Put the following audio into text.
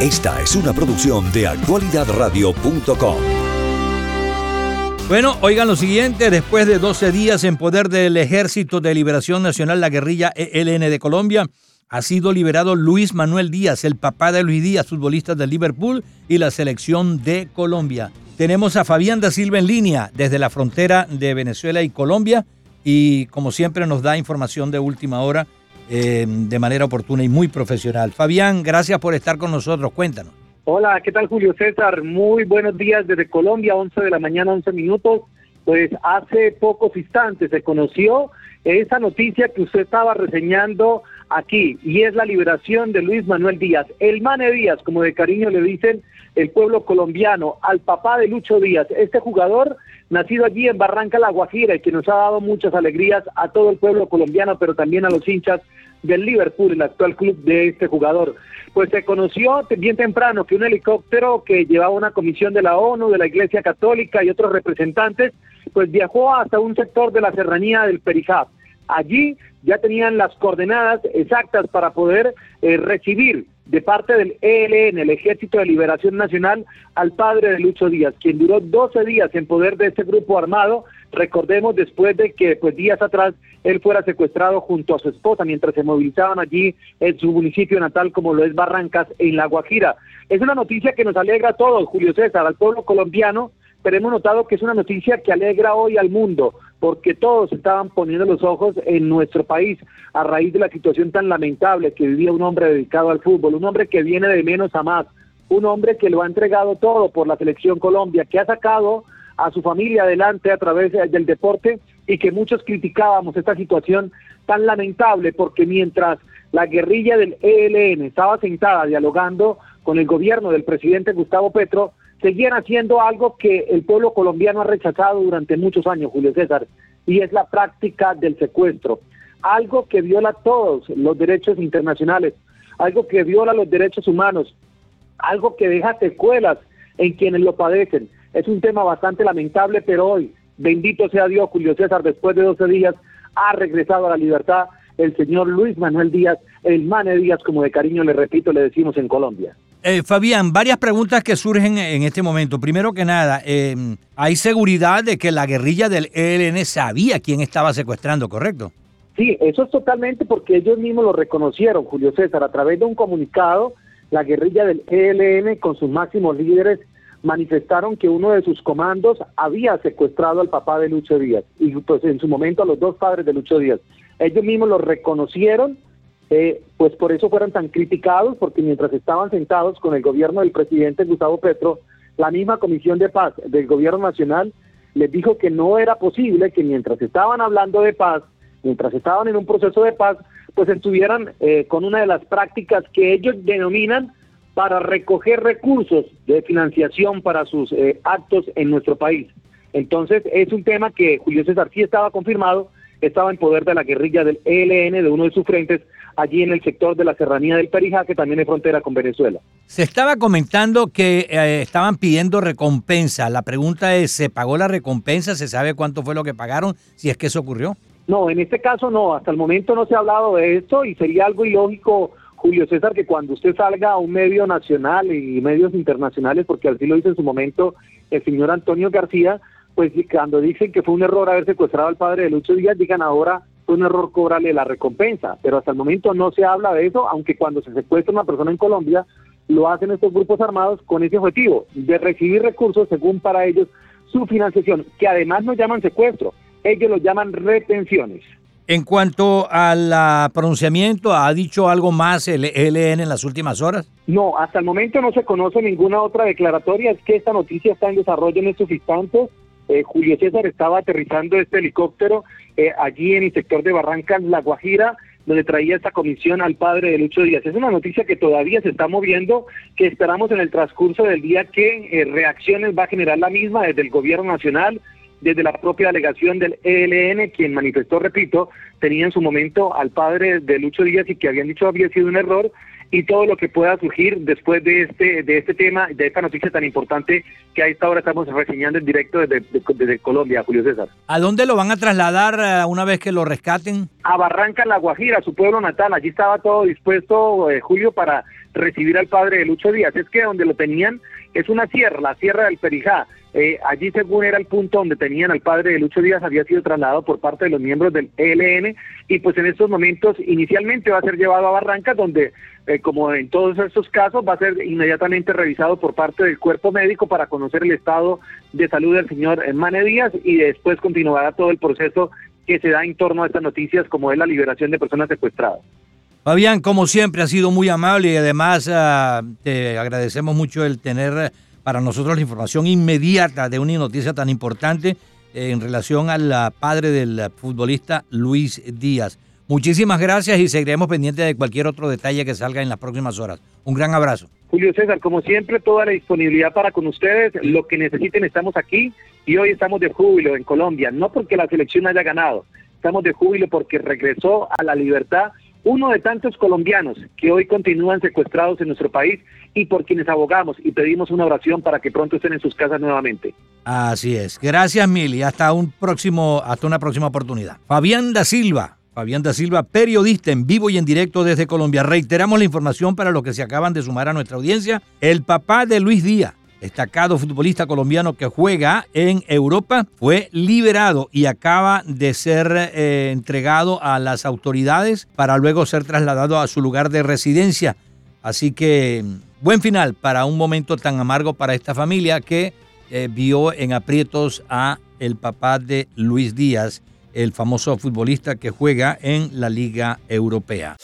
Esta es una producción de actualidadradio.com. Bueno, oigan lo siguiente, después de 12 días en poder del Ejército de Liberación Nacional, la guerrilla ELN de Colombia, ha sido liberado Luis Manuel Díaz, el papá de Luis Díaz, futbolista del Liverpool y la selección de Colombia. Tenemos a Fabián da Silva en línea desde la frontera de Venezuela y Colombia y como siempre nos da información de última hora eh, de manera oportuna y muy profesional. Fabián, gracias por estar con nosotros, cuéntanos. Hola, ¿qué tal Julio César? Muy buenos días desde Colombia, 11 de la mañana, 11 minutos. Pues hace pocos instantes se conoció esa noticia que usted estaba reseñando aquí, y es la liberación de Luis Manuel Díaz, el Mane Díaz, como de cariño le dicen el pueblo colombiano, al papá de Lucho Díaz, este jugador nacido allí en Barranca La Guajira y que nos ha dado muchas alegrías a todo el pueblo colombiano, pero también a los hinchas del Liverpool, el actual club de este jugador. Pues se conoció bien temprano que un helicóptero que llevaba una comisión de la ONU, de la Iglesia Católica y otros representantes, pues viajó hasta un sector de la serranía del Perijá. Allí ya tenían las coordenadas exactas para poder eh, recibir de parte del ELN, el Ejército de Liberación Nacional, al padre de Lucho Díaz, quien duró 12 días en poder de este grupo armado, recordemos después de que pues días atrás él fuera secuestrado junto a su esposa mientras se movilizaban allí en su municipio natal como lo es Barrancas en La Guajira. Es una noticia que nos alegra a todos, Julio César, al pueblo colombiano, pero hemos notado que es una noticia que alegra hoy al mundo, porque todos estaban poniendo los ojos en nuestro país a raíz de la situación tan lamentable que vivía un hombre dedicado al fútbol, un hombre que viene de menos a más, un hombre que lo ha entregado todo por la selección Colombia, que ha sacado a su familia adelante a través del deporte y que muchos criticábamos esta situación tan lamentable porque mientras la guerrilla del ELN estaba sentada dialogando con el gobierno del presidente Gustavo Petro, seguían haciendo algo que el pueblo colombiano ha rechazado durante muchos años, Julio César, y es la práctica del secuestro. Algo que viola todos los derechos internacionales, algo que viola los derechos humanos, algo que deja secuelas en quienes lo padecen. Es un tema bastante lamentable, pero hoy, bendito sea Dios, Julio César, después de 12 días, ha regresado a la libertad el señor Luis Manuel Díaz, el Mane Díaz, como de cariño le repito, le decimos en Colombia. Eh, Fabián, varias preguntas que surgen en este momento. Primero que nada, em, ¿hay seguridad de que la guerrilla del ELN sabía quién estaba secuestrando, correcto? Sí, eso es totalmente porque ellos mismos lo reconocieron, Julio César, a través de un comunicado, la guerrilla del ELN con sus máximos líderes manifestaron que uno de sus comandos había secuestrado al papá de Lucho Díaz y pues en su momento a los dos padres de Lucho Díaz. Ellos mismos lo reconocieron eh, pues por eso fueron tan criticados, porque mientras estaban sentados con el gobierno del presidente Gustavo Petro, la misma Comisión de Paz del Gobierno Nacional les dijo que no era posible que mientras estaban hablando de paz, mientras estaban en un proceso de paz, pues estuvieran eh, con una de las prácticas que ellos denominan para recoger recursos de financiación para sus eh, actos en nuestro país. Entonces es un tema que Julio César sí estaba confirmado, estaba en poder de la guerrilla del ELN, de uno de sus frentes, allí en el sector de la serranía del Perijá, que también es frontera con Venezuela. Se estaba comentando que eh, estaban pidiendo recompensa. La pregunta es, ¿se pagó la recompensa? ¿Se sabe cuánto fue lo que pagaron? Si es que eso ocurrió. No, en este caso no. Hasta el momento no se ha hablado de esto y sería algo ilógico, Julio César, que cuando usted salga a un medio nacional y medios internacionales, porque así lo hizo en su momento el señor Antonio García, pues cuando dicen que fue un error haber secuestrado al padre de Lucho Díaz, digan ahora fue un error cobrarle la recompensa, pero hasta el momento no se habla de eso, aunque cuando se secuestra una persona en Colombia, lo hacen estos grupos armados con ese objetivo, de recibir recursos según para ellos su financiación, que además no llaman secuestro, ellos lo llaman retenciones. En cuanto al pronunciamiento, ¿ha dicho algo más el ELN en las últimas horas? No, hasta el momento no se conoce ninguna otra declaratoria, es que esta noticia está en desarrollo en estos instantes, eh, Julio César estaba aterrizando este helicóptero eh, allí en el sector de Barrancas, La Guajira, donde traía esta comisión al padre de Lucho Díaz. Es una noticia que todavía se está moviendo, que esperamos en el transcurso del día que eh, reacciones va a generar la misma desde el gobierno nacional, desde la propia delegación del ELN, quien manifestó, repito, tenía en su momento al padre de Lucho Díaz y que habían dicho había sido un error y todo lo que pueda surgir después de este de este tema, de esta noticia tan importante que a esta hora estamos reseñando en directo desde, desde Colombia, Julio César. ¿A dónde lo van a trasladar eh, una vez que lo rescaten? A Barranca, La Guajira, su pueblo natal. Allí estaba todo dispuesto, eh, Julio, para recibir al padre de Lucho Díaz. Es que donde lo tenían es una sierra, la sierra del Perijá. Eh, allí, según era el punto donde tenían al padre de Lucho Díaz, había sido trasladado por parte de los miembros del ELN y pues en estos momentos inicialmente va a ser llevado a Barranca, donde eh, como en todos estos casos va a ser inmediatamente revisado por parte del cuerpo médico para conocer el estado de salud del señor Mane Díaz y después continuará todo el proceso que se da en torno a estas noticias como es la liberación de personas secuestradas. Fabián, como siempre, ha sido muy amable y además ah, te agradecemos mucho el tener para nosotros la información inmediata de una noticia tan importante eh, en relación al padre del futbolista Luis Díaz. Muchísimas gracias y seguiremos pendientes de cualquier otro detalle que salga en las próximas horas. Un gran abrazo. Julio César, como siempre, toda la disponibilidad para con ustedes. Lo que necesiten, estamos aquí y hoy estamos de júbilo en Colombia, no porque la selección haya ganado, estamos de júbilo porque regresó a la libertad uno de tantos colombianos que hoy continúan secuestrados en nuestro país y por quienes abogamos y pedimos una oración para que pronto estén en sus casas nuevamente. Así es. Gracias mil y hasta hasta una próxima oportunidad. Fabián da Silva, Fabián da Silva, periodista en vivo y en directo desde Colombia. Reiteramos la información para los que se acaban de sumar a nuestra audiencia. El papá de Luis Díaz destacado futbolista colombiano que juega en Europa, fue liberado y acaba de ser eh, entregado a las autoridades para luego ser trasladado a su lugar de residencia. Así que buen final para un momento tan amargo para esta familia que eh, vio en aprietos a el papá de Luis Díaz, el famoso futbolista que juega en la Liga Europea.